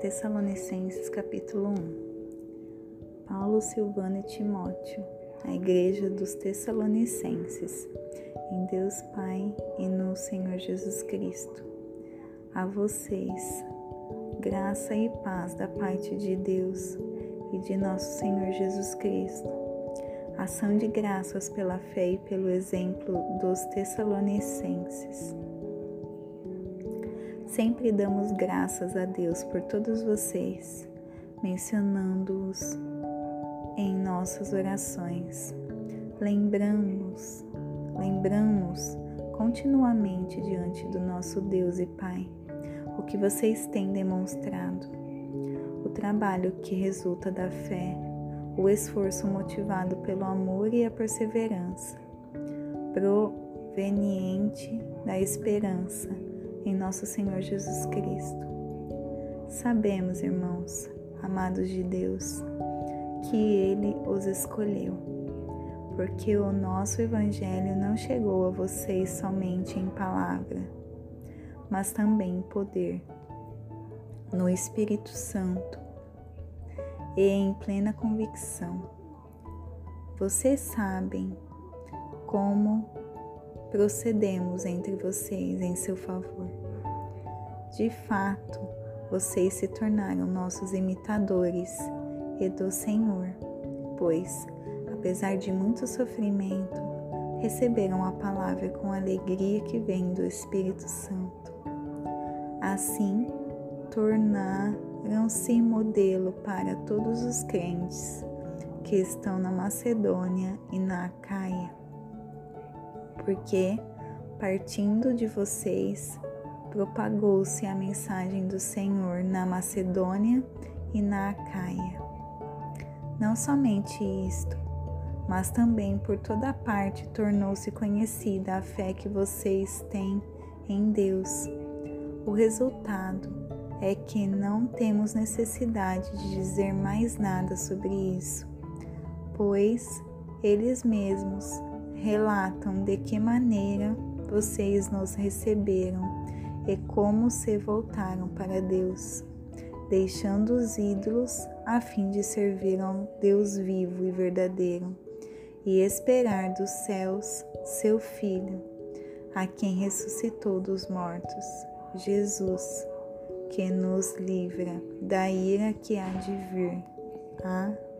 Tessalonicenses capítulo 1 Paulo, Silvano e Timóteo, a igreja dos Tessalonicenses, em Deus Pai e no Senhor Jesus Cristo. A vocês, graça e paz da parte de Deus e de nosso Senhor Jesus Cristo. Ação de graças pela fé e pelo exemplo dos Tessalonicenses. Sempre damos graças a Deus por todos vocês, mencionando-os em nossas orações. Lembramos, lembramos continuamente diante do nosso Deus e Pai o que vocês têm demonstrado, o trabalho que resulta da fé, o esforço motivado pelo amor e a perseverança, proveniente da esperança em nosso Senhor Jesus Cristo. Sabemos, irmãos, amados de Deus, que Ele os escolheu, porque o nosso Evangelho não chegou a vocês somente em palavra, mas também em poder, no Espírito Santo e em plena convicção. Vocês sabem como procedemos entre vocês em seu favor. De fato, vocês se tornaram nossos imitadores e do Senhor, pois, apesar de muito sofrimento, receberam a palavra com a alegria que vem do Espírito Santo. Assim, tornaram-se modelo para todos os crentes que estão na Macedônia e na Acaia porque, partindo de vocês, propagou-se a mensagem do Senhor na Macedônia e na Acaia. Não somente isto, mas também por toda parte tornou-se conhecida a fé que vocês têm em Deus. O resultado é que não temos necessidade de dizer mais nada sobre isso, pois eles mesmos relatam de que maneira vocês nos receberam e como se voltaram para Deus, deixando os ídolos a fim de servir ao Deus vivo e verdadeiro e esperar dos céus seu Filho, a quem ressuscitou dos mortos, Jesus, que nos livra da ira que há de vir. Amém.